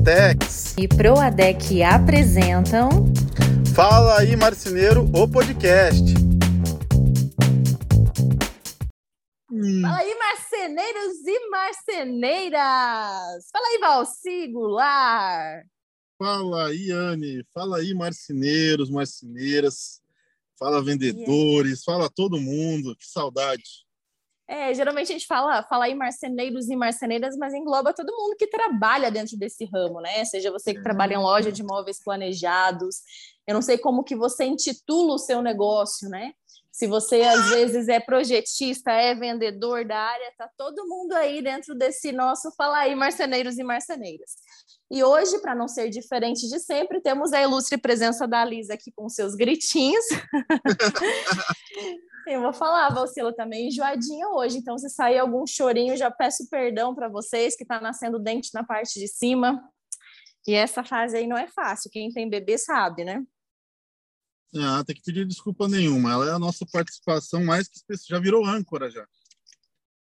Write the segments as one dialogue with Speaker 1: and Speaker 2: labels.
Speaker 1: Duratex
Speaker 2: e Proadec apresentam
Speaker 1: Fala aí Marceneiro, o podcast.
Speaker 3: Fala aí, marceneiros e marceneiras! Fala aí, Valsigular!
Speaker 1: Fala aí, Anne! Fala aí, marceneiros, marceneiras! Fala, vendedores! Fala todo mundo! Que saudade!
Speaker 3: É, geralmente a gente fala, fala aí marceneiros e marceneiras, mas engloba todo mundo que trabalha dentro desse ramo, né? Seja você que trabalha em loja de imóveis planejados, eu não sei como que você intitula o seu negócio, né? Se você às vezes é projetista, é vendedor da área, tá todo mundo aí dentro desse nosso fala aí marceneiros e marceneiras. E hoje, para não ser diferente de sempre, temos a ilustre presença da Lisa aqui com seus gritinhos. Eu vou falar, Valcila também enjoadinha hoje, então se sair algum chorinho, já peço perdão para vocês que está nascendo dente na parte de cima. E essa fase aí não é fácil, quem tem bebê sabe, né?
Speaker 1: Ah, tem que pedir desculpa nenhuma. Ela é a nossa participação mais que especial. Já virou âncora já.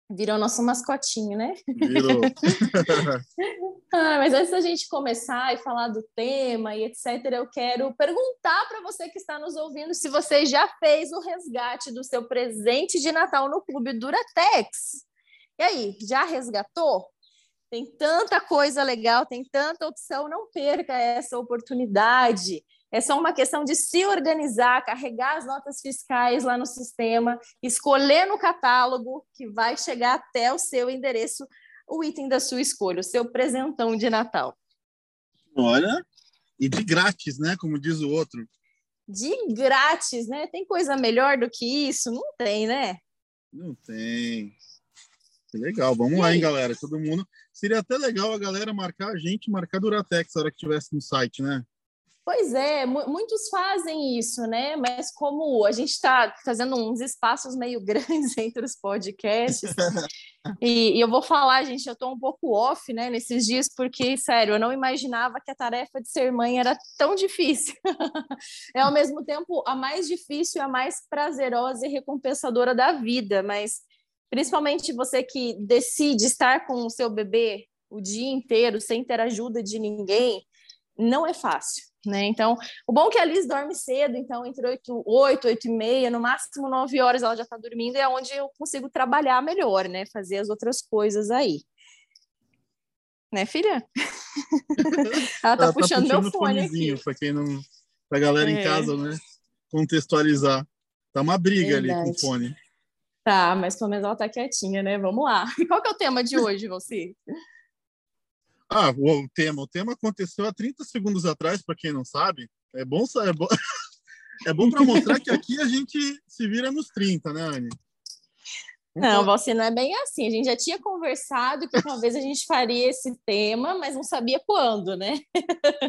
Speaker 3: Virou nosso mascotinho, né?
Speaker 1: Virou.
Speaker 3: ah, mas antes da gente começar e falar do tema e etc., eu quero perguntar para você que está nos ouvindo se você já fez o resgate do seu presente de Natal no Clube Duratex. E aí, já resgatou? Tem tanta coisa legal, tem tanta opção, não perca essa oportunidade. É só uma questão de se organizar, carregar as notas fiscais lá no sistema, escolher no catálogo que vai chegar até o seu endereço o item da sua escolha, o seu presentão de Natal.
Speaker 1: Olha, e de grátis, né? Como diz o outro.
Speaker 3: De grátis, né? Tem coisa melhor do que isso? Não tem, né?
Speaker 1: Não tem. Que legal. Vamos e lá, hein, galera? Todo mundo. Seria até legal a galera marcar a gente, marcar Duratex na hora que tivesse no site, né?
Speaker 3: Pois é, muitos fazem isso, né? Mas como a gente está fazendo uns espaços meio grandes entre os podcasts, e, e, eu vou falar, gente, eu estou um pouco off, né, nesses dias, porque, sério, eu não imaginava que a tarefa de ser mãe era tão difícil. é, ao mesmo tempo, a mais difícil, a mais prazerosa e recompensadora da vida, mas principalmente você que decide estar com o seu bebê o dia inteiro, sem ter ajuda de ninguém, não é fácil né? Então, o bom é que a Liz dorme cedo, então entre 8, 8, 8 e meia, no máximo 9 horas ela já está dormindo, é onde eu consigo trabalhar melhor, né? Fazer as outras coisas aí. Né, filha? ela tá, ela tá puxando, tá meu fone aqui.
Speaker 1: Para quem não... Pra galera é. em casa, né? Contextualizar. Tá uma briga Verdade. ali com o fone.
Speaker 3: Tá, mas pelo menos ela tá quietinha, né? Vamos lá. E qual que é o tema de hoje, você?
Speaker 1: Ah, o tema. O tema aconteceu há 30 segundos atrás, para quem não sabe. É bom, é bom, é bom para mostrar que aqui a gente se vira nos 30, né, Anne?
Speaker 3: Não, você não é bem assim. A gente já tinha conversado que uma vez a gente faria esse tema, mas não sabia quando, né?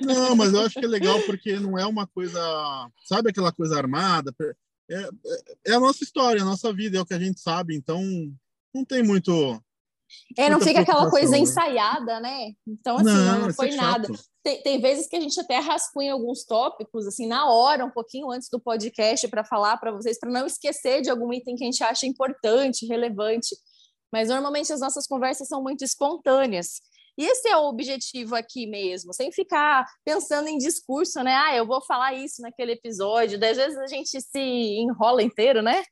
Speaker 1: Não, mas eu acho que é legal porque não é uma coisa, sabe aquela coisa armada? É, é, é a nossa história, a nossa vida, é o que a gente sabe. Então, não tem muito
Speaker 3: é, não fica aquela coisa né? ensaiada, né? Então, assim, não, não foi é nada. Tem, tem, vezes que a gente até rascunha alguns tópicos, assim, na hora, um pouquinho antes do podcast, para falar para vocês, para não esquecer de algum item que a gente acha importante, relevante. Mas normalmente as nossas conversas são muito espontâneas. E esse é o objetivo aqui mesmo, sem ficar pensando em discurso, né? Ah, eu vou falar isso naquele episódio. Às vezes a gente se enrola inteiro, né?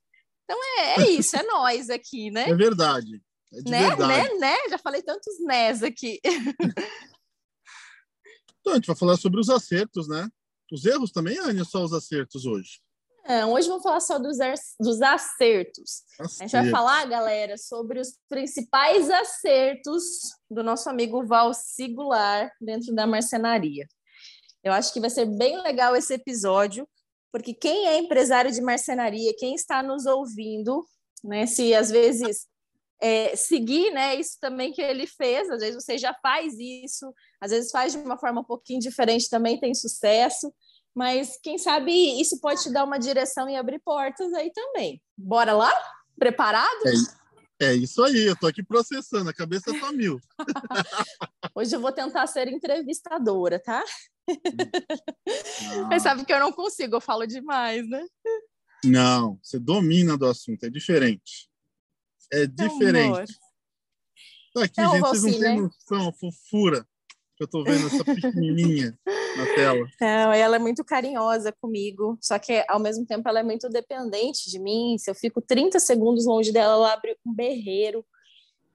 Speaker 3: Então é, é isso, é nós aqui, né?
Speaker 1: É verdade. É de
Speaker 3: né,
Speaker 1: verdade.
Speaker 3: né, né? Já falei tantos nés aqui.
Speaker 1: então, a gente vai falar sobre os acertos, né? Os erros também, Anny, só os acertos hoje?
Speaker 3: Não, hoje vamos falar só dos, dos acertos. acertos. A gente vai falar, galera, sobre os principais acertos do nosso amigo Val Sigular dentro da marcenaria. Eu acho que vai ser bem legal esse episódio, porque quem é empresário de marcenaria, quem está nos ouvindo, né, se às vezes é, seguir né, isso também que ele fez. Às vezes você já faz isso, às vezes faz de uma forma um pouquinho diferente, também tem sucesso. Mas quem sabe isso pode te dar uma direção e abrir portas aí também. Bora lá? Preparado?
Speaker 1: É, é isso aí, eu tô aqui processando, a cabeça tá mil.
Speaker 3: Hoje eu vou tentar ser entrevistadora, tá? Hum. Mas sabe que eu não consigo, eu falo demais, né?
Speaker 1: Não, você domina do assunto, é diferente. É diferente. Tá aqui, gente, vocês não têm né? noção, fofura. que eu tô vendo essa pequenininha na tela.
Speaker 3: Não, ela é muito carinhosa comigo, só que ao mesmo tempo ela é muito dependente de mim. Se eu fico 30 segundos longe dela, ela abre um berreiro.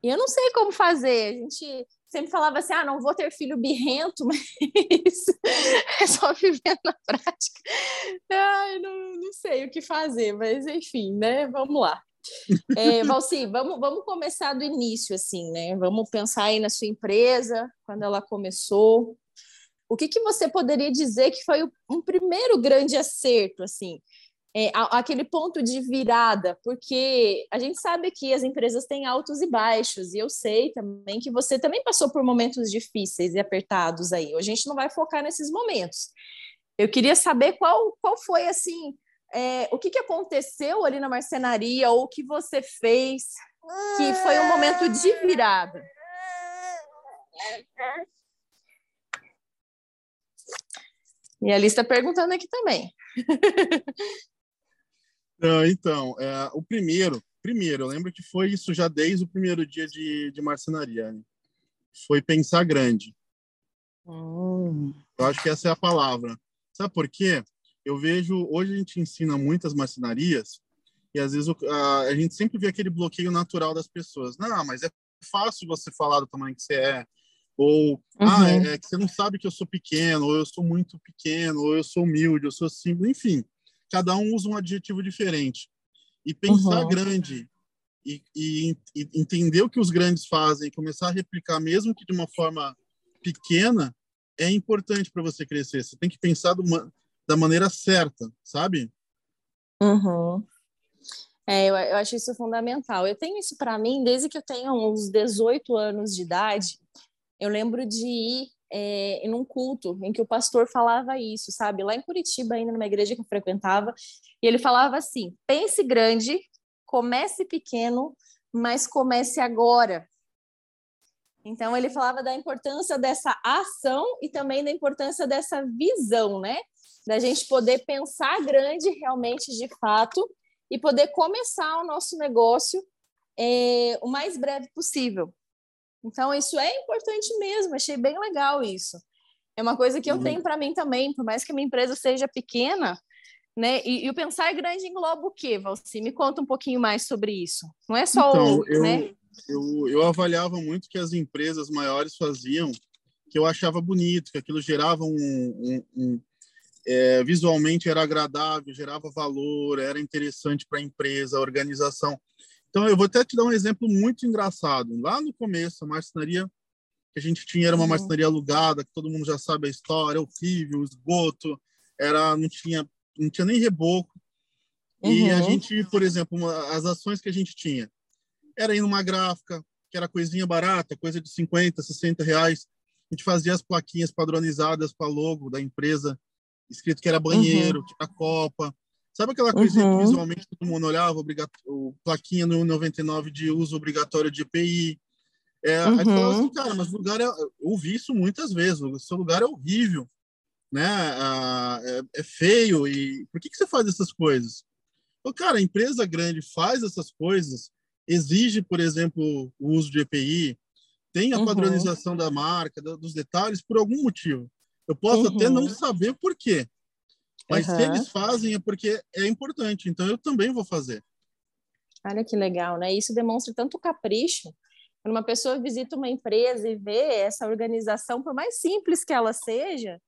Speaker 3: E eu não sei como fazer. A gente sempre falava assim: ah, não vou ter filho birrento, mas é só vivendo na prática. Ai, não, não sei o que fazer, mas enfim, né? Vamos lá. É, Valci, vamos, vamos começar do início, assim, né? Vamos pensar aí na sua empresa, quando ela começou. O que, que você poderia dizer que foi um primeiro grande acerto, assim? É, aquele ponto de virada, porque a gente sabe que as empresas têm altos e baixos, e eu sei também que você também passou por momentos difíceis e apertados aí. A gente não vai focar nesses momentos. Eu queria saber qual, qual foi, assim, é, o que, que aconteceu ali na marcenaria ou o que você fez que foi um momento de virada? E a lista perguntando aqui também.
Speaker 1: Não, então, é, o primeiro, primeiro, eu lembro que foi isso já desde o primeiro dia de, de marcenaria. Né? Foi pensar grande. Hum. Eu acho que essa é a palavra. Sabe por quê? Eu vejo, hoje a gente ensina muitas marcenarias e às vezes a, a gente sempre vê aquele bloqueio natural das pessoas. Não, mas é fácil você falar do tamanho que você é. Ou, ah, uhum. ah, é, é, que você não sabe que eu sou pequeno, ou eu sou muito pequeno, ou eu sou humilde, eu sou simples, enfim. Cada um usa um adjetivo diferente. E pensar uhum. grande e, e, e, entender o que os grandes fazem, começar a replicar, mesmo que de uma forma pequena, é importante para você crescer. Você tem que pensar do, da maneira certa, sabe?
Speaker 3: Uhum. É, eu, eu acho isso fundamental. Eu tenho isso para mim desde que eu tenho uns 18 anos de idade. Eu lembro de ir é, em um culto em que o pastor falava isso, sabe? Lá em Curitiba, ainda numa igreja que eu frequentava, e ele falava assim: pense grande, comece pequeno, mas comece agora. Então ele falava da importância dessa ação e também da importância dessa visão, né? Da gente poder pensar grande realmente de fato e poder começar o nosso negócio é, o mais breve possível. Então, isso é importante mesmo, achei bem legal isso. É uma coisa que eu uhum. tenho para mim também, por mais que a minha empresa seja pequena, né? E, e o pensar grande engloba o quê, Valci? Me conta um pouquinho mais sobre isso. Não é só então, o.
Speaker 1: Eu,
Speaker 3: né?
Speaker 1: eu, eu avaliava muito que as empresas maiores faziam, que eu achava bonito, que aquilo gerava um, um, um é, visualmente era agradável, gerava valor, era interessante para a empresa, a organização. Então, eu vou até te dar um exemplo muito engraçado. Lá no começo, a marcenaria que a gente tinha era uma uhum. marcenaria alugada, que todo mundo já sabe a história, horrível, esgoto, era não tinha não tinha nem reboco. Uhum. E a uhum. gente, por exemplo, uma, as ações que a gente tinha era ir numa gráfica, que era coisinha barata, coisa de 50, 60 reais. A gente fazia as plaquinhas padronizadas para logo da empresa escrito que era banheiro, uhum. que era copa. Sabe aquela coisinha uhum. que visualmente todo mundo olhava, o plaquinha no 99 de uso obrigatório de EPI? É, uhum. Aí falava assim, cara, mas o lugar é. Eu ouvi isso muitas vezes, o seu lugar é horrível, né? É, é, feio, e por que, que você faz essas coisas? Então, cara, a empresa grande faz essas coisas, exige, por exemplo, o uso de EPI, tem a uhum. padronização da marca, dos detalhes, por algum motivo. Eu posso uhum. até não uhum. saber por quê, mas uhum. se eles fazem é porque é importante, então eu também vou fazer.
Speaker 3: Olha que legal, né? Isso demonstra tanto capricho. Quando uma pessoa visita uma empresa e vê essa organização, por mais simples que ela seja,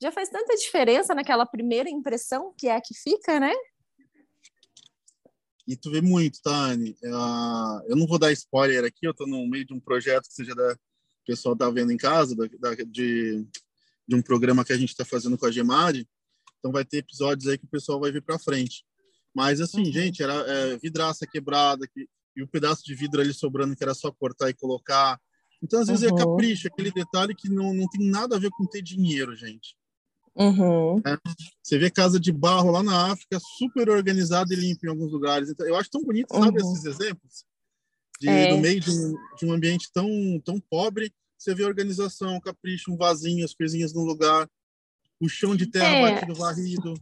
Speaker 3: já faz tanta diferença naquela primeira impressão que é a que fica, né?
Speaker 1: E tu vê muito, tá, Anne? eu não vou dar spoiler aqui, eu estou no meio de um projeto que seja da o pessoal tá vendo em casa, da, da, de de um programa que a gente está fazendo com a Gemari. Então vai ter episódios aí que o pessoal vai ver para frente. Mas assim, uhum. gente, era é, vidraça quebrada que, e o um pedaço de vidro ali sobrando que era só cortar e colocar. Então às vezes é uhum. é capricho, aquele detalhe que não, não tem nada a ver com ter dinheiro, gente.
Speaker 3: Uhum.
Speaker 1: É, você vê casa de barro lá na África, super organizada e limpa em alguns lugares. Então, eu acho tão bonito, sabe, uhum. esses exemplos? De, é. No meio de um, de um ambiente tão, tão pobre, você vê a organização, capricho, um vasinho, as coisinhas no lugar, o chão de terra é. batido, varrido.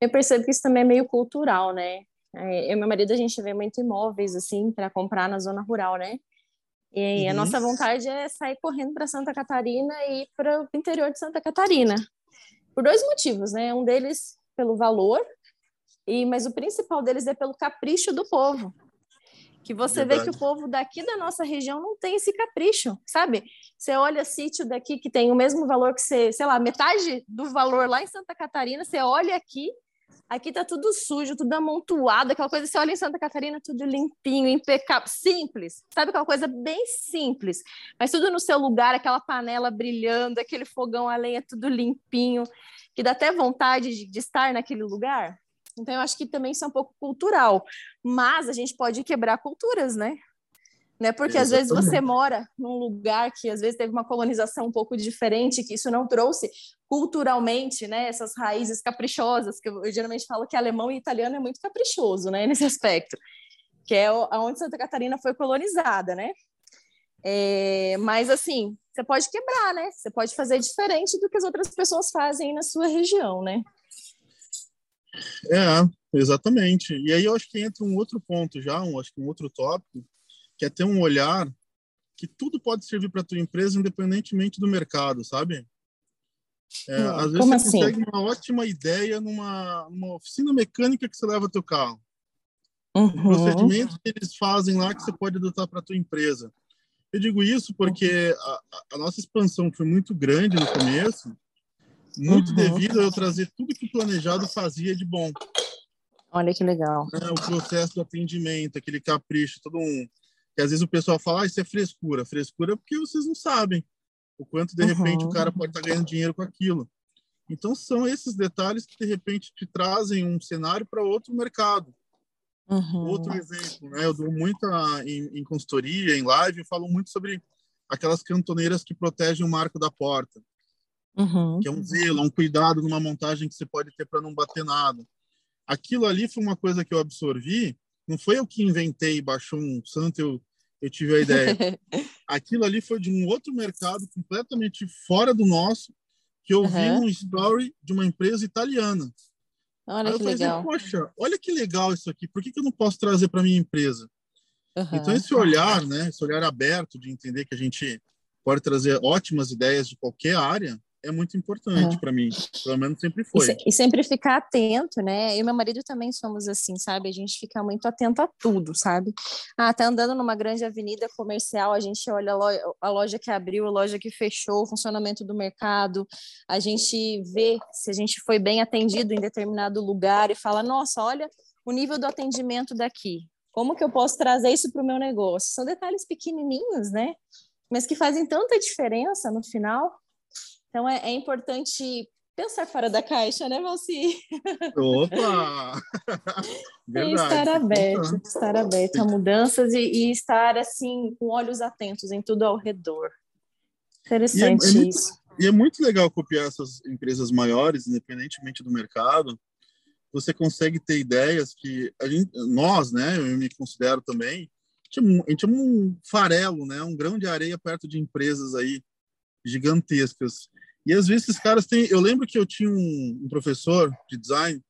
Speaker 3: Eu percebo que isso também é meio cultural, né? É, eu e meu marido, a gente vê muito imóveis, assim, para comprar na zona rural, né? E uhum. a nossa vontade é sair correndo para Santa Catarina e ir para o interior de Santa Catarina. Por dois motivos, né? Um deles pelo valor, e mas o principal deles é pelo capricho do povo. Que você Verdade. vê que o povo daqui da nossa região não tem esse capricho, sabe? Você olha sítio daqui que tem o mesmo valor que você, sei lá, metade do valor lá em Santa Catarina, você olha aqui, Aqui tá tudo sujo, tudo amontoado, aquela coisa, você olha em Santa Catarina, tudo limpinho, impecável, simples, sabe? Aquela coisa bem simples, mas tudo no seu lugar, aquela panela brilhando, aquele fogão a lenha, tudo limpinho, que dá até vontade de, de estar naquele lugar. Então, eu acho que também isso é um pouco cultural, mas a gente pode quebrar culturas, né? né? Porque Exatamente. às vezes você mora num lugar que às vezes teve uma colonização um pouco diferente, que isso não trouxe culturalmente, né? Essas raízes caprichosas, que eu, eu geralmente falo que alemão e italiano é muito caprichoso, né? Nesse aspecto, que é onde Santa Catarina foi colonizada, né? É, mas assim, você pode quebrar, né? Você pode fazer diferente do que as outras pessoas fazem na sua região, né?
Speaker 1: É, exatamente. E aí eu acho que entra um outro ponto já, um, acho que um outro tópico, que é ter um olhar que tudo pode servir para tua empresa independentemente do mercado, sabe? É, hum, às vezes você assim? consegue uma ótima ideia numa, numa oficina mecânica que você leva teu carro. Uhum. Um procedimento que eles fazem lá que você pode adotar para tua empresa. Eu digo isso porque a, a, nossa expansão foi muito grande no começo, muito uhum. devido a eu trazer tudo que o planejado fazia de bom.
Speaker 3: Olha que legal.
Speaker 1: É, o processo do atendimento, aquele capricho, todo um que às vezes o pessoal fala, ah, isso é frescura. Frescura é porque vocês não sabem o quanto, de uhum. repente, o cara pode estar tá ganhando dinheiro com aquilo. Então, são esses detalhes que, de repente, te trazem um cenário para outro mercado. Uhum. Outro exemplo, né? Eu dou muita, em, em consultoria, em live, eu falo muito sobre aquelas cantoneiras que protegem o marco da porta. Uhum. Que é um zelo, um cuidado numa montagem que você pode ter para não bater nada. Aquilo ali foi uma coisa que eu absorvi não foi eu que inventei, baixou um santo, eu, eu tive a ideia. Aquilo ali foi de um outro mercado completamente fora do nosso, que eu uhum. vi um story de uma empresa italiana.
Speaker 3: Olha Aí que falei, legal.
Speaker 1: Poxa, olha que legal isso aqui, por que, que eu não posso trazer para minha empresa? Uhum. Então, esse olhar, né, esse olhar aberto de entender que a gente pode trazer ótimas ideias de qualquer área, é muito importante é. para mim. Pelo menos sempre foi.
Speaker 3: E, e, sempre ficar atento, né? Eu e meu marido também somos assim, sabe? A gente fica muito atento a tudo, sabe? Ah, tá andando numa grande avenida comercial, a gente olha a loja, a loja que abriu, a loja que fechou, o funcionamento do mercado, a gente vê se a gente foi bem atendido em determinado lugar e fala, nossa, olha o nível do atendimento daqui. Como que eu posso trazer isso para o meu negócio? São detalhes pequenininhos, né? Mas que fazem tanta diferença no final. Então é, é importante pensar fora da caixa, né, Valci?
Speaker 1: Opa!
Speaker 3: Verdade. estar aberto, estar aberto a mudanças e, e, estar assim com olhos atentos em tudo ao redor. Interessante
Speaker 1: e é, é
Speaker 3: isso.
Speaker 1: Muito, e é muito legal copiar essas empresas maiores, independentemente do mercado. Você consegue ter ideias que a gente, nós, né, eu me considero também, a gente é um farelo, né, um grão de areia perto de empresas aí gigantescas e às vezes esses caras têm. Eu lembro que eu tinha um, um professor de design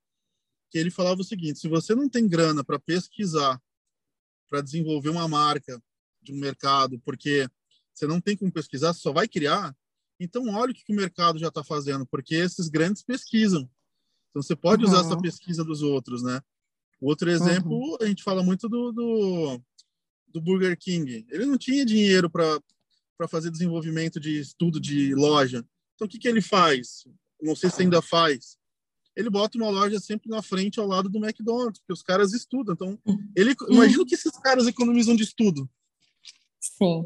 Speaker 1: que ele falava o seguinte: se você não tem grana para pesquisar, para desenvolver uma marca de um mercado, porque você não tem como pesquisar, você só vai criar, então olha o que, que o mercado já está fazendo, porque esses grandes pesquisam. Então você pode uhum. usar essa pesquisa dos outros, né? Outro exemplo, uhum. a gente fala muito do, do, do Burger King. Ele não tinha dinheiro para fazer desenvolvimento de estudo de loja. Então, o que, que ele faz? Não sei se ainda faz. Ele bota uma loja sempre na frente, ao lado do McDonald's, porque os caras estudam. Então, ele, imagina o que esses caras economizam de estudo.
Speaker 3: Sim.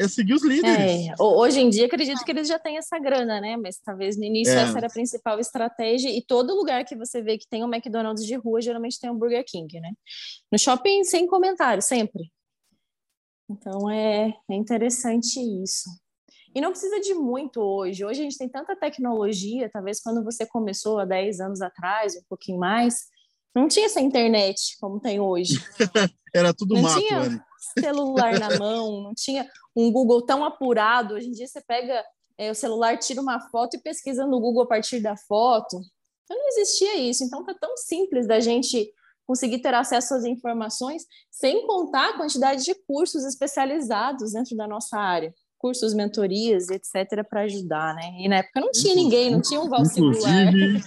Speaker 1: É seguir os líderes.
Speaker 3: É, hoje em dia, acredito que eles já têm essa grana, né? Mas talvez no início é. essa era a principal estratégia. E todo lugar que você vê que tem um McDonald's de rua, geralmente tem um Burger King, né? No shopping, sem comentário, sempre. Então, é, é interessante isso. E não precisa de muito hoje. Hoje a gente tem tanta tecnologia, talvez quando você começou há 10 anos atrás, um pouquinho mais, não tinha essa internet como tem hoje.
Speaker 1: Era tudo
Speaker 3: não
Speaker 1: mato,
Speaker 3: tinha
Speaker 1: né?
Speaker 3: celular na mão, não tinha um Google tão apurado. Hoje em dia você pega é, o celular, tira uma foto e pesquisa no Google a partir da foto. Então não existia isso. Então tá tão simples da gente conseguir ter acesso às informações, sem contar a quantidade de cursos especializados dentro da nossa área, cursos, mentorias, etc, para ajudar, né? E na época não tinha ninguém, não tinha um valsibular.
Speaker 1: Inclusive,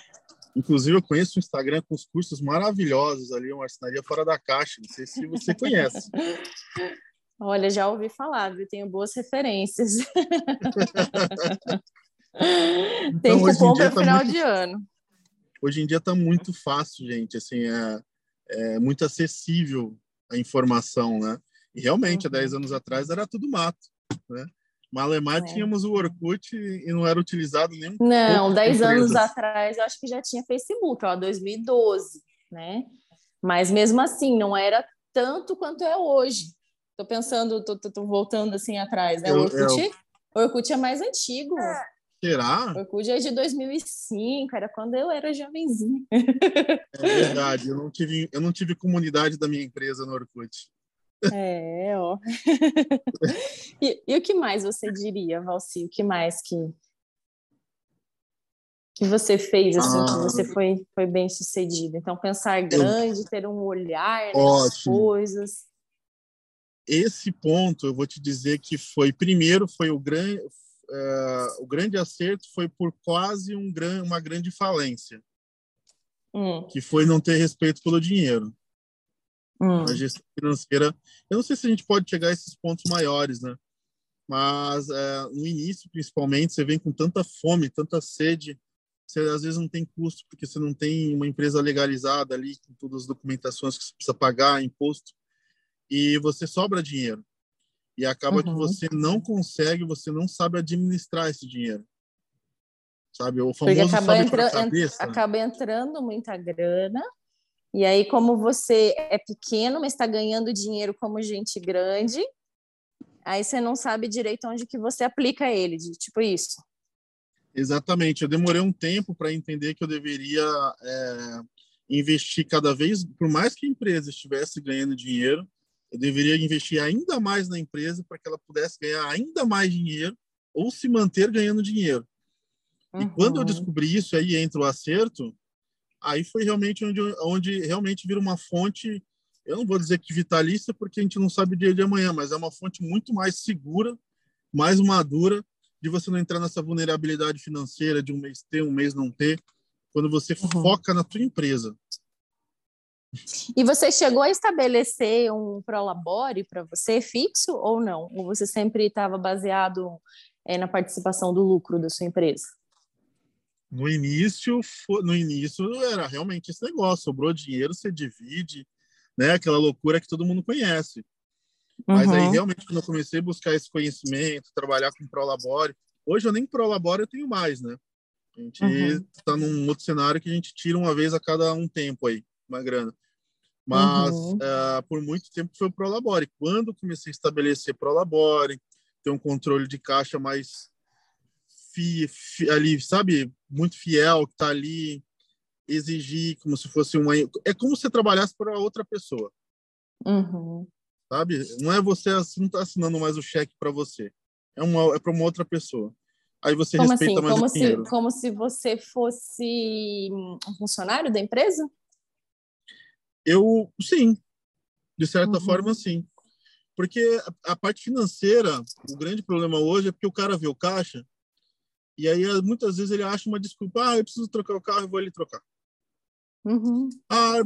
Speaker 1: inclusive eu conheço o Instagram com os cursos maravilhosos ali, uma marcenaria fora da caixa, não sei se você conhece.
Speaker 3: Olha, já ouvi falar, viu? Tenho boas referências. então, Tem cupom para tá final muito... de ano.
Speaker 1: Hoje em dia está muito fácil, gente. Assim, é, é, muito acessível a informação, né? E realmente, uhum. há 10 anos atrás era tudo mato, né? Malemar é. tínhamos o Orkut e não era utilizado nem
Speaker 3: Não, 10 anos atrás eu acho que já tinha Facebook, ó, 2012, né? Mas mesmo assim, não era tanto quanto é hoje. Tô pensando, tô, tô, tô voltando assim atrás, né? O Orkut, eu... Orkut é mais antigo.
Speaker 1: Será?
Speaker 3: O Orkut é de 2005, era quando eu era jovenzinha.
Speaker 1: É verdade, eu não tive, eu não tive comunidade da minha empresa no Orkut.
Speaker 3: É, ó. e, e, o que mais você diria, Valci? O que mais que, que você fez, assim, ah, que você foi, foi bem sucedido? Então, pensar grande, eu... ter um olhar nas coisas
Speaker 1: esse ponto eu vou te dizer que foi primeiro foi o grande uh, o grande acerto foi por quase um gran, uma grande falência hum. que foi não ter respeito pelo dinheiro hum. a gestão financeira eu não sei se a gente pode chegar a esses pontos maiores né mas uh, no início principalmente você vem com tanta fome tanta sede você às vezes não tem custo porque você não tem uma empresa legalizada ali com todas as documentações que você precisa pagar imposto e você sobra dinheiro. E acaba uhum. que você não consegue, você não sabe administrar esse dinheiro. Sabe? O famoso Porque acaba, entra, cabeça.
Speaker 3: acaba entrando muita grana. E aí, como você é pequeno, mas está ganhando dinheiro como gente grande, aí você não sabe direito onde que você aplica ele, de, tipo isso.
Speaker 1: Exatamente. Eu demorei um tempo para entender que eu deveria é, investir cada vez, por mais que a empresa estivesse ganhando dinheiro, eu deveria investir ainda mais na empresa para que ela pudesse ganhar ainda mais dinheiro ou se manter ganhando dinheiro. Uhum. E quando eu descobri isso, aí entra o acerto, aí foi realmente onde, onde realmente vira uma fonte, eu não vou dizer que vitalícia, porque a gente não sabe o dia de amanhã, mas é uma fonte muito mais segura, mais madura, de você não entrar nessa vulnerabilidade financeira de um mês ter, um mês não ter, quando você uhum. foca na tua empresa.
Speaker 3: E você chegou a estabelecer um prolabore para você fixo ou não? Ou você sempre estava baseado é, na participação do lucro da sua empresa?
Speaker 1: No início, no início era realmente esse negócio, sobrou dinheiro, você divide, né? Aquela loucura que todo mundo conhece. Mas aí uhum. realmente quando eu comecei a buscar esse conhecimento, trabalhar com prolabore, hoje eu nem prolabore eu tenho mais, né? A gente está uhum. num outro cenário que a gente tira uma vez a cada um tempo aí, uma grana. Mas uhum. uh, por muito tempo foi o Prolabore. Quando comecei a estabelecer Prolabore, ter um controle de caixa mais fi, fi, ali, sabe, muito fiel, que está ali, exigir como se fosse uma. É como se você trabalhasse para outra pessoa.
Speaker 3: Uhum.
Speaker 1: Sabe? Não é você não está assinando mais o cheque para você. É, uma, é para uma outra pessoa. Aí você como respeita assim? mais
Speaker 3: como
Speaker 1: o dinheiro.
Speaker 3: Se, como se você fosse um funcionário da empresa?
Speaker 1: Eu, sim, de certa uhum. forma, sim. Porque a, a, parte financeira, o grande problema hoje é porque o cara vê o caixa e aí muitas vezes ele acha uma desculpa, ah, eu preciso trocar o carro, eu vou ali trocar.
Speaker 3: Uhum.
Speaker 1: Ah,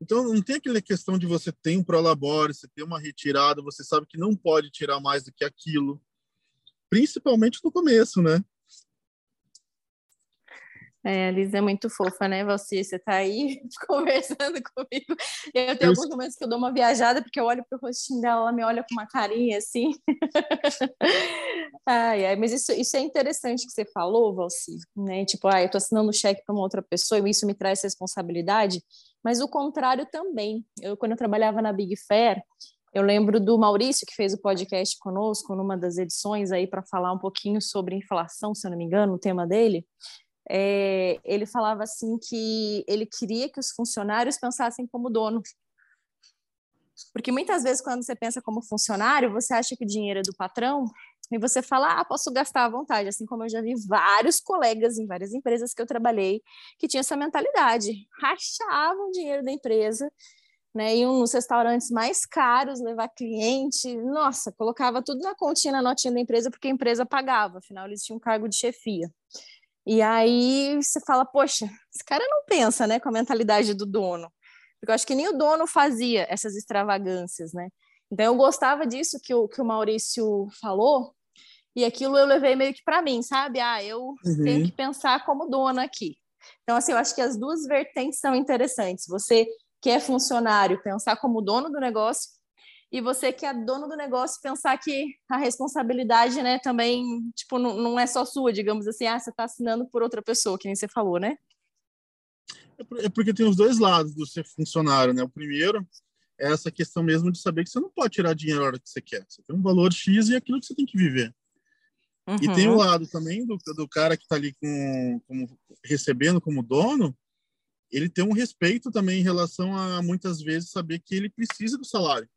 Speaker 1: então não tem aquela questão de você ter um prolabore, você ter uma retirada, você sabe que não pode tirar mais do que aquilo. Principalmente no começo, né?
Speaker 3: É, a Liz é muito fofa, né, Valci? Você tá aí conversando comigo. Eu tenho alguns momentos que eu dou uma viajada, porque eu olho pro rostinho dela, ela me olha com uma carinha assim. ai, ai, mas isso, isso é interessante que você falou, Valci, né? Tipo, ah, eu tô assinando um cheque para uma outra pessoa e isso me traz responsabilidade, mas o contrário também. Eu, quando eu trabalhava na Big Fair, eu lembro do Maurício, que fez o podcast conosco numa das edições aí para falar um pouquinho sobre inflação, se eu não me engano, o tema dele é, ele falava assim que ele queria que os funcionários pensassem como donos. Porque muitas vezes, quando você pensa como funcionário, você acha que o dinheiro é do patrão e você fala, ah, posso gastar à vontade. Assim como eu já vi vários colegas em várias empresas que eu trabalhei que tinham essa mentalidade, rachavam o dinheiro da empresa né? Iam nos restaurantes mais caros, levar cliente, nossa, colocava tudo na continha, na notinha da empresa, porque a empresa pagava, afinal eles tinham um cargo de chefia. E aí você fala, poxa, esse cara não pensa, né, com a mentalidade do dono. Porque eu acho que nem o dono fazia essas extravagâncias, né? Então eu gostava disso que o, que o Maurício falou, e aquilo eu levei meio que para mim, sabe? Ah, eu uhum. tenho que pensar como dona aqui. Então, assim, eu acho que as duas vertentes são interessantes. Você que é funcionário pensar como dono do negócio e você que é dono do negócio pensar que a responsabilidade, né, também, tipo, não, não é só sua, digamos assim, ah, você está assinando por outra pessoa, que nem você falou, né?
Speaker 1: É, é porque tem os dois lados do ser funcionário, né? O primeiro é essa questão mesmo de saber que você não pode tirar dinheiro a hora que você quer. Você tem um valor X e é aquilo que você tem que viver. Uhum. E tem o uhum. lado também do, do cara que está ali com, como, recebendo como dono, ele tem um respeito também em relação a muitas vezes saber que ele precisa do salário,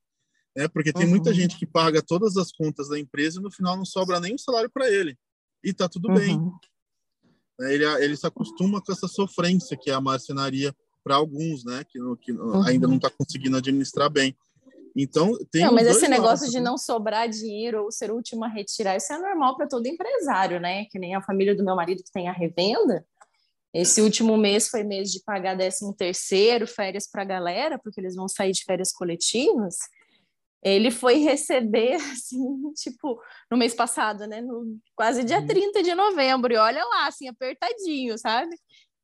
Speaker 1: né? Porque tem uhum. muita gente que paga todas as contas da empresa e no final não sobra nem o salário para ele e tá tudo uhum. bem. Ele ele se acostuma com essa sofrência que é a marcenaria para alguns, né? Que, que uhum. ainda não está conseguindo administrar bem. Então, tem.
Speaker 3: Não, mas esse negócio lados, de né? não sobrar dinheiro ou ser o último a retirar, isso é normal para todo empresário, né? Que nem a família do meu marido que tem a revenda. Esse último mês foi mês de pagar 13 terceiro, férias para a galera, porque eles vão sair de férias coletivas. Ele foi receber, assim, tipo, no mês passado, né? No, quase dia 30 uhum. de novembro. E olha lá, assim, apertadinho, sabe?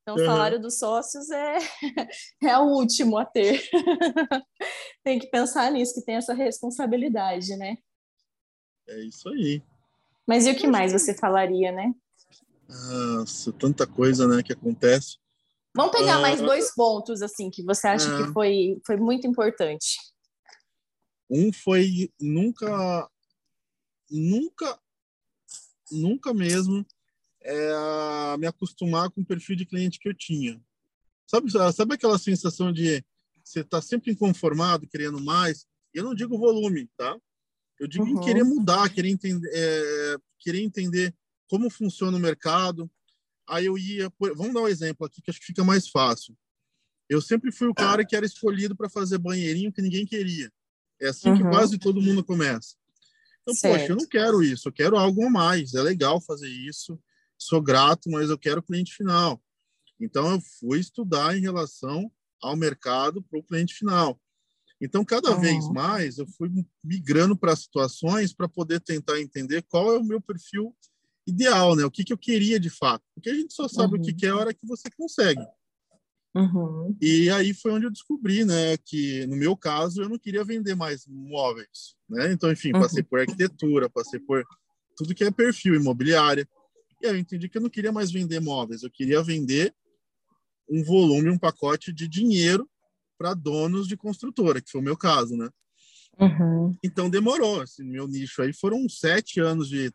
Speaker 3: Então, o salário dos sócios é, é o último a ter. tem que pensar nisso, que tem essa responsabilidade, né?
Speaker 1: É isso aí.
Speaker 3: Mas e o que mais você falaria, né?
Speaker 1: Nossa, tanta coisa, né, que acontece.
Speaker 3: Vamos pegar mais ah, dois pontos, assim, que você acha é, que foi, foi muito importante.
Speaker 1: Um foi nunca, nunca, nunca mesmo é, me acostumar com o perfil de cliente que eu tinha. Sabe, sabe aquela sensação de você estar tá sempre inconformado, querendo mais? Eu não digo volume, tá? Eu digo uhum. em querer mudar, querer entender, é, querer entender como funciona o mercado. Aí eu ia, vamos dar um exemplo aqui que acho que fica mais fácil. Eu sempre fui o cara que era escolhido para fazer banheirinho que ninguém queria. É assim uhum. que quase todo mundo começa. Então, certo. poxa, eu não quero isso, eu quero algo a mais. É legal fazer isso, sou grato, mas eu quero cliente final. Então, eu fui estudar em relação ao mercado para o cliente final. Então, cada uhum. vez mais, eu fui migrando para situações para poder tentar entender qual é o meu perfil ideal, né? O que, que eu queria de fato. Porque a gente só sabe uhum. o que quer a hora que você consegue. Uhum. E aí foi onde eu descobri, né, que no meu caso eu não queria vender mais móveis, né? Então, enfim, uhum. passei por arquitetura, passei por tudo que é perfil imobiliária. E aí eu entendi que eu não queria mais vender móveis, eu queria vender um volume, um pacote de dinheiro para donos de construtora, que foi o meu caso, né? Uhum. Então demorou, assim, meu nicho aí foram sete anos de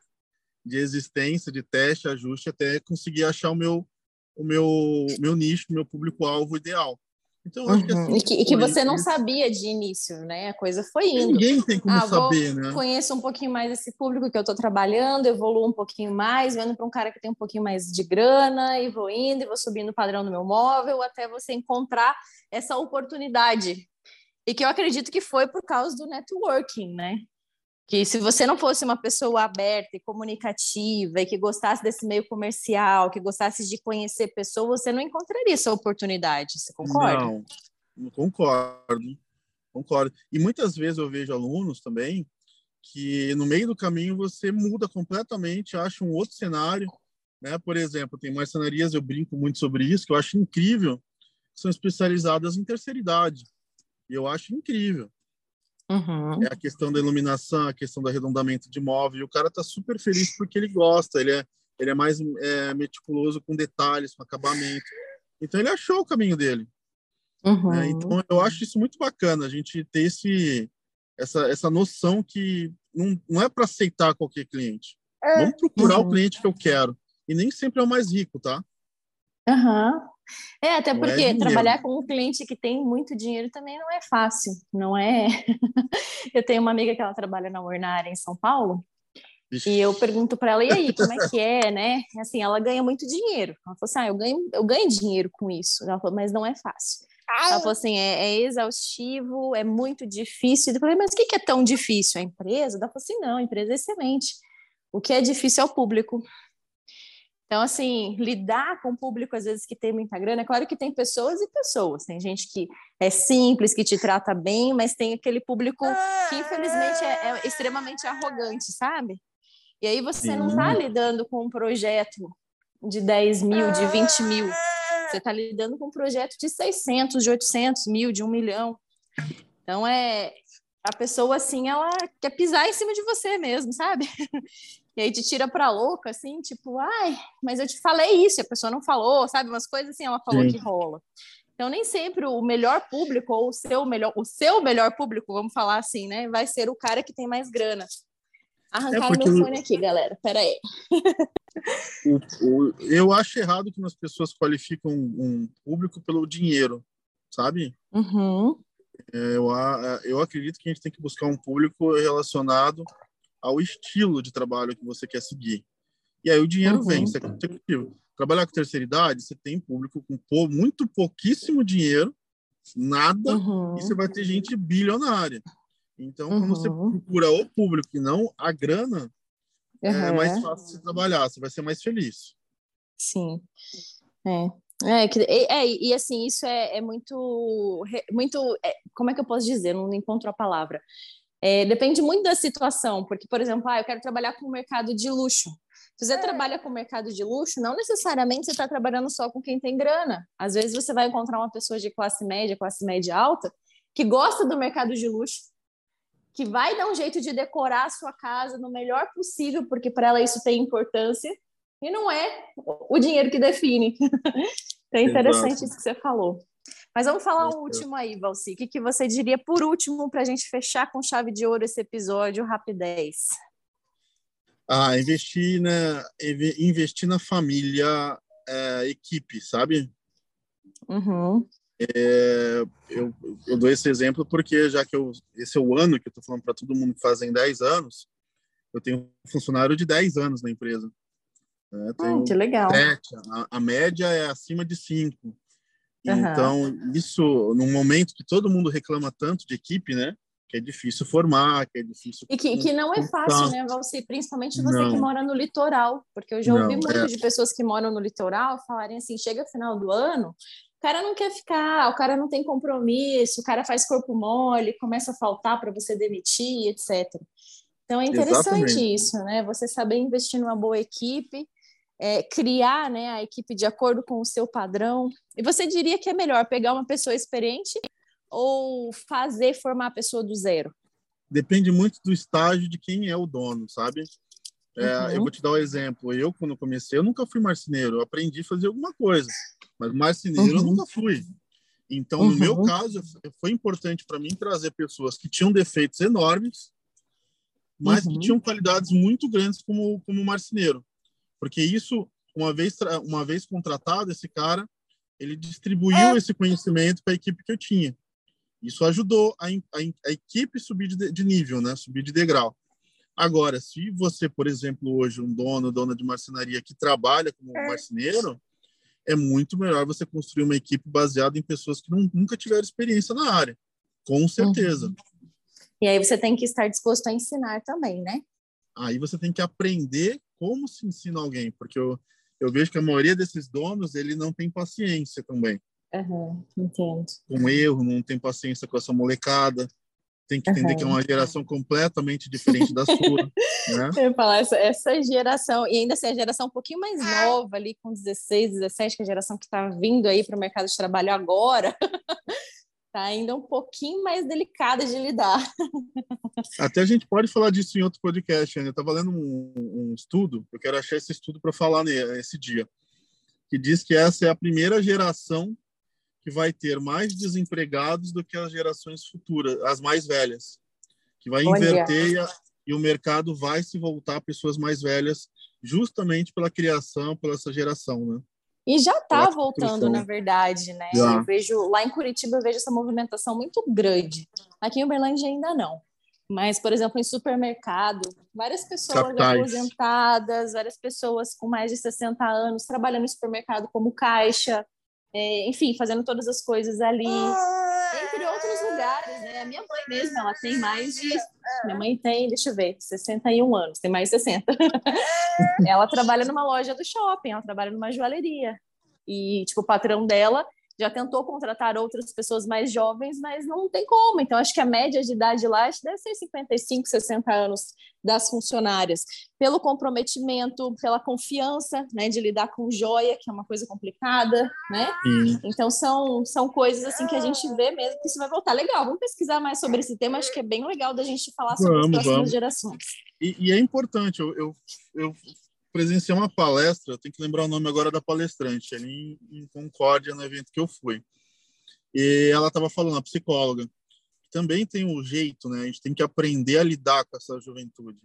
Speaker 1: de existência, de teste, ajuste, até conseguir achar o meu, o meu, meu nicho, meu público-alvo ideal.
Speaker 3: Então, uhum. que assim, e que, e que você não sabia de início, né? A coisa foi indo.
Speaker 1: Ninguém tem como ah, saber, né?
Speaker 3: Conheço um pouquinho mais esse público que eu estou trabalhando, evoluo um pouquinho mais, vendo para um cara que tem um pouquinho mais de grana, e vou indo, e vou subindo o padrão do meu móvel, até você encontrar essa oportunidade. E que eu acredito que foi por causa do networking, né? Que se você não fosse uma pessoa aberta e comunicativa e que gostasse desse meio comercial, que gostasse de conhecer pessoas, você não encontraria essa oportunidade. Você concorda?
Speaker 1: Não, não concordo. Concordo. E muitas vezes eu vejo alunos também que no meio do caminho você muda completamente, acha um outro cenário, né? Por exemplo, tem marcenarias, eu brinco muito sobre isso, que eu acho incrível, que são especializadas em terceira idade. E eu acho incrível. Uhum. É a questão da iluminação, a questão do arredondamento de móvel. E o cara tá super feliz porque ele gosta, ele é, ele é mais é, meticuloso com detalhes, com acabamento. Então ele achou o caminho dele. Uhum. É, então eu acho isso muito bacana, a gente ter esse, essa, essa noção que não, não é para aceitar qualquer cliente. É. Vamos procurar uhum. o cliente que eu quero. E nem sempre é o mais rico, tá?
Speaker 3: Aham. É, até não é porque é trabalhar com um cliente que tem muito dinheiro também não é fácil, não é? eu tenho uma amiga que ela trabalha na Ornar em São Paulo, e eu pergunto para ela, e aí, como é que é, né? Assim, ela ganha muito dinheiro. Ela falou assim, ah, eu ganho, eu ganho dinheiro com isso. Ela falou, mas não é fácil. Ela falou assim: é, é exaustivo, é muito difícil. Eu falei, mas o que, que é tão difícil? A empresa? Ela falou assim: não, a empresa é excelente. O que é difícil é o público. Então, assim, lidar com o público, às vezes, que tem muita grana, é claro que tem pessoas e pessoas. Tem gente que é simples, que te trata bem, mas tem aquele público que, infelizmente, é, é extremamente arrogante, sabe? E aí você Sim. não está lidando com um projeto de 10 mil, de 20 mil. Você está lidando com um projeto de 600, de 800 mil, de um milhão. Então, é a pessoa, assim, ela quer pisar em cima de você mesmo, sabe? E aí te tira pra louca, assim, tipo, ai, mas eu te falei isso, a pessoa não falou, sabe? Umas coisas assim, ela falou Sim. que rola. Então, nem sempre o melhor público, ou o seu melhor, o seu melhor público, vamos falar assim, né? Vai ser o cara que tem mais grana. Arrancar é meu fone aqui, galera. Pera aí.
Speaker 1: o, o, eu acho errado que as pessoas qualificam um público pelo dinheiro, sabe?
Speaker 3: Uhum.
Speaker 1: É, eu, eu acredito que a gente tem que buscar um público relacionado ao estilo de trabalho que você quer seguir. E aí o dinheiro uhum. vem, isso é consecutivo. Trabalhar com terceira idade, você tem público com muito pouquíssimo dinheiro, nada, uhum. e você vai ter gente bilionária. Então, uhum. quando você uhum. procura o público e não a grana, é mais fácil de trabalhar, você vai ser mais feliz.
Speaker 3: Sim. É. É, é, e assim, isso é, é muito, muito, é, como é que eu posso dizer? Não encontro a palavra. É, depende muito da situação, porque, por exemplo, ah, eu quero trabalhar com o mercado de luxo. Se você é. trabalha com o mercado de luxo, não necessariamente você está trabalhando só com quem tem grana. Às vezes você vai encontrar uma pessoa de classe média, classe média alta, que gosta do mercado de luxo, que vai dar um jeito de decorar a sua casa no melhor possível, porque para ela isso tem importância, e não é o dinheiro que define. então é interessante Exato. isso que você falou. Mas vamos falar um último aí, Valci. O que, que você diria por último para a gente fechar com chave de ouro esse episódio, rapidez?
Speaker 1: Ah, investir na, investir na família, é, equipe, sabe?
Speaker 3: Uhum.
Speaker 1: É, eu, eu dou esse exemplo porque, já que eu, esse é o ano que eu estou falando para todo mundo que fazem 10 anos, eu tenho um funcionário de 10 anos na empresa.
Speaker 3: É, ah, que legal.
Speaker 1: Sete, a, a, média é acima de 5. Então, isso, num momento que todo mundo reclama tanto de equipe, né? Que é difícil formar, que é difícil.
Speaker 3: E que, que não é fácil, né, Valci? Principalmente você não. que mora no litoral, porque eu já ouvi não, muito é... de pessoas que moram no litoral falarem assim: chega final do ano, o cara não quer ficar, o cara não tem compromisso, o cara faz corpo mole, começa a faltar para você demitir, etc. Então é interessante Exatamente. isso, né? Você saber investir numa boa equipe é, criar né, a equipe de acordo com o seu padrão. E você diria que é melhor pegar uma pessoa experiente ou fazer formar a pessoa do zero?
Speaker 1: Depende muito do estágio de quem é o dono, sabe? É, uhum. Eu vou te dar um exemplo. Eu, quando comecei, eu nunca fui marceneiro. Eu aprendi a fazer alguma coisa, mas marceneiro uhum. eu nunca fui. Então, uhum. no meu uhum. caso, foi importante para mim trazer pessoas que tinham defeitos enormes, mas que uhum. tinham qualidades muito grandes como, como marceneiro porque isso, uma vez, uma vez contratado, esse cara, ele distribuiu é. esse conhecimento para a equipe que eu tinha. Isso ajudou a, a, a equipe subir de, de, nível, né? subir de degrau. Agora, se você, por exemplo, hoje, um dono, dona de marcenaria que trabalha como é. marceneiro, é muito melhor você construir uma equipe baseada em pessoas que não, nunca tiveram experiência na área, com certeza. Uhum.
Speaker 3: E aí você tem que estar disposto a ensinar também, né?
Speaker 1: Aí você tem que aprender como se ensina alguém, porque eu, eu vejo que a maioria desses donos ele não tem paciência também.
Speaker 3: Uhum, entendo.
Speaker 1: Com erro, não tem paciência com essa molecada. Tem que entender uhum. que é uma geração completamente diferente da sua. né?
Speaker 3: Eu ia falar, essa, essa geração, e ainda assim, a geração um pouquinho mais nova, ali com 16, 17, que é a geração que está vindo aí para o mercado de trabalho agora, Está ainda um pouquinho mais delicada de lidar.
Speaker 1: Até a gente pode falar disso em outro podcast. Né? Eu estava lendo um, um, estudo, eu quero achar esse estudo para falar nesse dia, que diz que essa é a primeira geração que vai ter mais desempregados do que as gerações futuras, as mais velhas, que vai inverter e, a, e o mercado vai se voltar a pessoas mais velhas, justamente pela criação, pela essa geração, né?
Speaker 3: E já está voltando, na verdade, né? Já. Eu vejo lá em Curitiba eu vejo essa movimentação muito grande. Aqui em Uberlândia ainda não. Mas, por exemplo, em supermercado, várias pessoas Capitais. aposentadas, várias pessoas com mais de 60 anos trabalhando no supermercado como caixa, é, enfim, fazendo todas as coisas ali, entre outros lugares, né? A minha mãe mesmo, ela tem mais de. Minha mãe tem, deixa eu ver, 61 anos, tem mais de 60. ela trabalha numa loja do shopping, ela trabalha numa joalheria. E, tipo, o patrão dela já tentou contratar outras pessoas mais jovens, mas não tem como. Então, acho que a média de idade lá deve ser 55, 60 anos das funcionárias, pelo comprometimento, pela confiança, né, de lidar com joia, que é uma coisa complicada, né? Então, são, são coisas assim que a gente vê mesmo que isso vai voltar. Legal, vamos pesquisar mais sobre esse tema, acho que é bem legal da gente falar sobre vamos, as próximas vamos. gerações.
Speaker 1: E, e, é importante, eu, eu, eu presenciei uma palestra, eu tenho que lembrar o nome agora da palestrante, ali em, em Concórdia, no evento que eu fui. E ela estava falando, a psicóloga, também tem um jeito, né? A gente tem que aprender a lidar com essa juventude.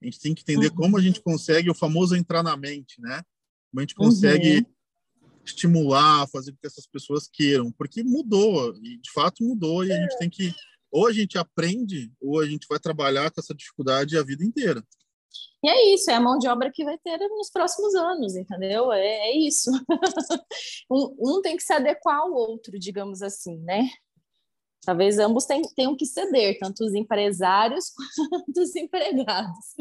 Speaker 1: A gente tem que entender uhum. como a gente consegue o famoso entrar na mente, né? Como a gente consegue uhum. estimular, fazer com que essas pessoas queiram, porque mudou, e de fato mudou, e a gente tem que ou a gente aprende ou a gente vai trabalhar com essa dificuldade a vida inteira.
Speaker 3: E é isso, é a mão de obra que vai ter nos próximos anos, entendeu? É, é isso. um, um, tem que se adequar ao outro, digamos assim, né? Talvez ambos tenham que ceder, tanto os empresários quanto os empregados.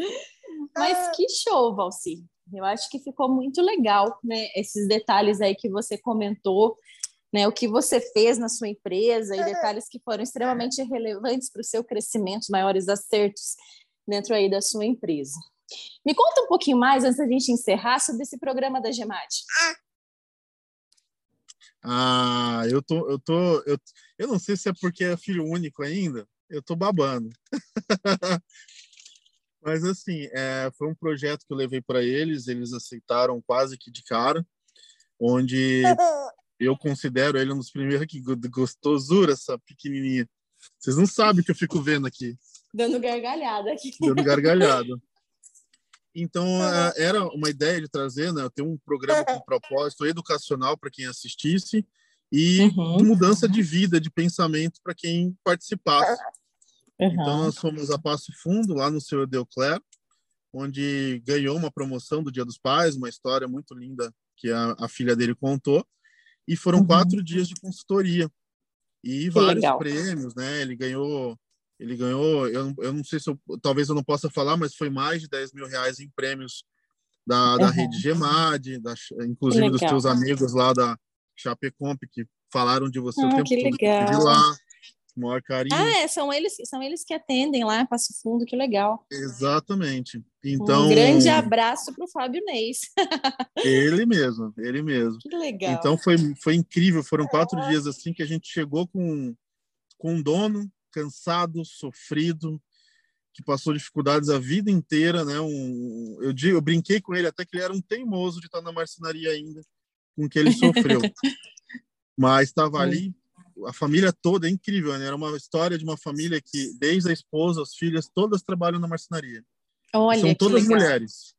Speaker 3: Mas que show, Valci! Eu acho que ficou muito legal, né? Esses detalhes aí que você comentou, né? O que você fez na sua empresa e detalhes que foram extremamente relevantes para o seu crescimento, maiores acertos dentro aí da sua empresa. Me conta um pouquinho mais, antes da gente encerrar, sobre esse programa da GEMAT.
Speaker 1: Ah, eu tô, eu tô, eu, eu não sei se é porque é filho único ainda, eu tô babando. Mas assim, é, foi um projeto que eu levei para eles, eles aceitaram quase que de cara, onde eu considero ele um dos primeiros que gostosura essa pequenininha. Vocês não sabem o que eu fico vendo aqui.
Speaker 3: Dando gargalhada aqui.
Speaker 1: Dando gargalhada. Então, é, era uma ideia de trazer, né, ter um programa com propósito educacional para quem assistisse e uhum. mudança de vida, de pensamento para quem participasse. Uhum. Então, nós fomos a Passo Fundo, lá no seu Edeucler, onde ganhou uma promoção do Dia dos Pais, uma história muito linda que a, a filha dele contou. E foram uhum. quatro dias de consultoria e que vários legal. prêmios, né? Ele ganhou ele ganhou, eu, eu não sei se eu, talvez eu não possa falar, mas foi mais de 10 mil reais em prêmios da, da uhum. rede Gemad, da, inclusive dos teus amigos lá da Chapecomp, que falaram de você ah, o tempo que todo legal. de lá. Maior carinho.
Speaker 3: Ah, é, são eles, são eles que atendem lá, Passo Fundo, que legal.
Speaker 1: Exatamente. Então,
Speaker 3: um grande abraço para o Fábio Neis.
Speaker 1: ele mesmo, ele mesmo.
Speaker 3: Que legal.
Speaker 1: Então foi, foi incrível, foram quatro dias assim que a gente chegou com, com um dono, cansado, sofrido, que passou dificuldades a vida inteira, né? Um, eu, eu brinquei com ele até que ele era um teimoso de estar na marcenaria ainda, com o que ele sofreu. Mas estava ali, a família toda é incrível, né? Era uma história de uma família que, desde a esposa, as filhas, todas trabalham na marcenaria.
Speaker 3: Olha,
Speaker 1: São todas
Speaker 3: legal.
Speaker 1: mulheres.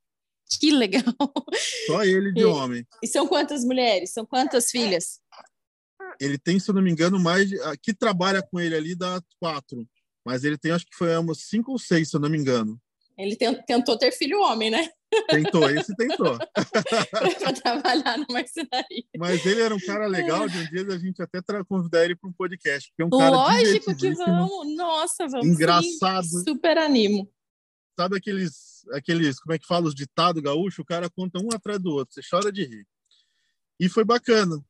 Speaker 3: Que legal.
Speaker 1: Só ele de e, homem.
Speaker 3: E são quantas mulheres? São quantas filhas?
Speaker 1: Ele tem, se eu não me engano, mais que trabalha com ele ali dá quatro, mas ele tem acho que foi cinco ou seis, se eu não me engano.
Speaker 3: Ele tentou ter filho homem, né?
Speaker 1: Tentou, esse tentou.
Speaker 3: para trabalhar no marcenaria.
Speaker 1: Mas ele era um cara legal, de um dia a gente até convidar ele para um podcast. Porque é um cara
Speaker 3: Lógico que vamos. Nossa, vamos.
Speaker 1: Engraçado.
Speaker 3: Sim. Super animo.
Speaker 1: Sabe aqueles, aqueles, como é que fala, os ditados gaúcho? O cara conta um atrás do outro, você chora de rir. E foi bacana.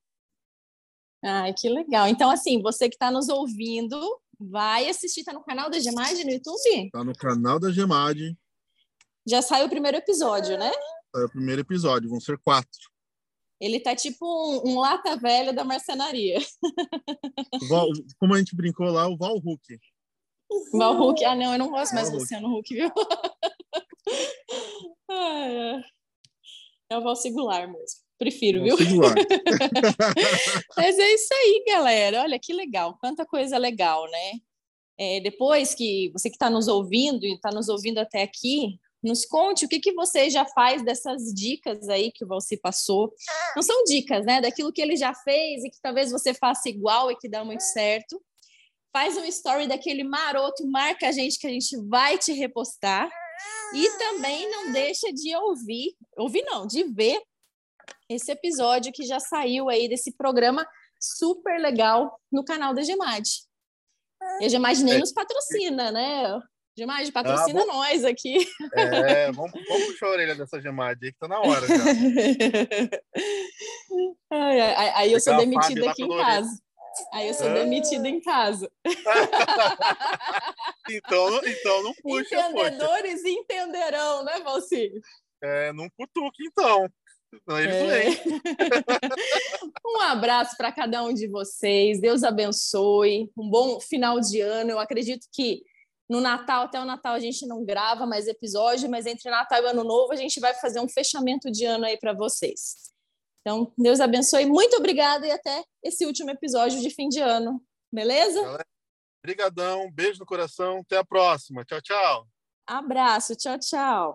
Speaker 3: Ai, que legal. Então, assim, você que está nos ouvindo, vai assistir, está no canal da Gemad no YouTube?
Speaker 1: Está no canal da Gemad.
Speaker 3: Já saiu o primeiro episódio, né?
Speaker 1: Saiu o primeiro episódio, vão ser quatro.
Speaker 3: Ele tá tipo um, um lata velho da marcenaria.
Speaker 1: Val, como a gente brincou lá, o Val Hulk.
Speaker 3: Val Hulk. Ah, não, eu não gosto mais do Luciano Huck, viu? é o Val Sigular mesmo. Prefiro, viu? Mas é isso aí, galera. Olha que legal, quanta coisa legal, né? É, depois que você que está nos ouvindo e está nos ouvindo até aqui, nos conte o que, que você já faz dessas dicas aí que o Valci passou. Não são dicas, né? Daquilo que ele já fez e que talvez você faça igual e que dá muito certo. Faz um story daquele maroto, marca a gente que a gente vai te repostar. E também não deixa de ouvir, ouvir não, de ver esse episódio que já saiu aí desse programa super legal no canal da Gemad. E a Gemad nem é. nos patrocina, né? Gemad, patrocina ah, nós aqui.
Speaker 1: É, vamos, vamos puxar a orelha dessa Gemad aí, que tá na hora já.
Speaker 3: aí, aí, aí eu sou demitida aqui em casa. Aí eu sou ah. demitida em casa.
Speaker 1: então, então não puxa.
Speaker 3: Entendedores poxa. entenderão, né, Valci?
Speaker 1: É, não cutuque, então. Não, eles é.
Speaker 3: um abraço para cada um de vocês. Deus abençoe. Um bom final de ano. Eu acredito que no Natal, até o Natal, a gente não grava mais episódio, mas entre Natal e Ano Novo, a gente vai fazer um fechamento de ano aí para vocês. Então, Deus abençoe. Muito obrigada e até esse último episódio de fim de ano. Beleza?
Speaker 1: Obrigadão, beijo no coração. Até a próxima. Tchau, tchau.
Speaker 3: Abraço. Tchau, tchau.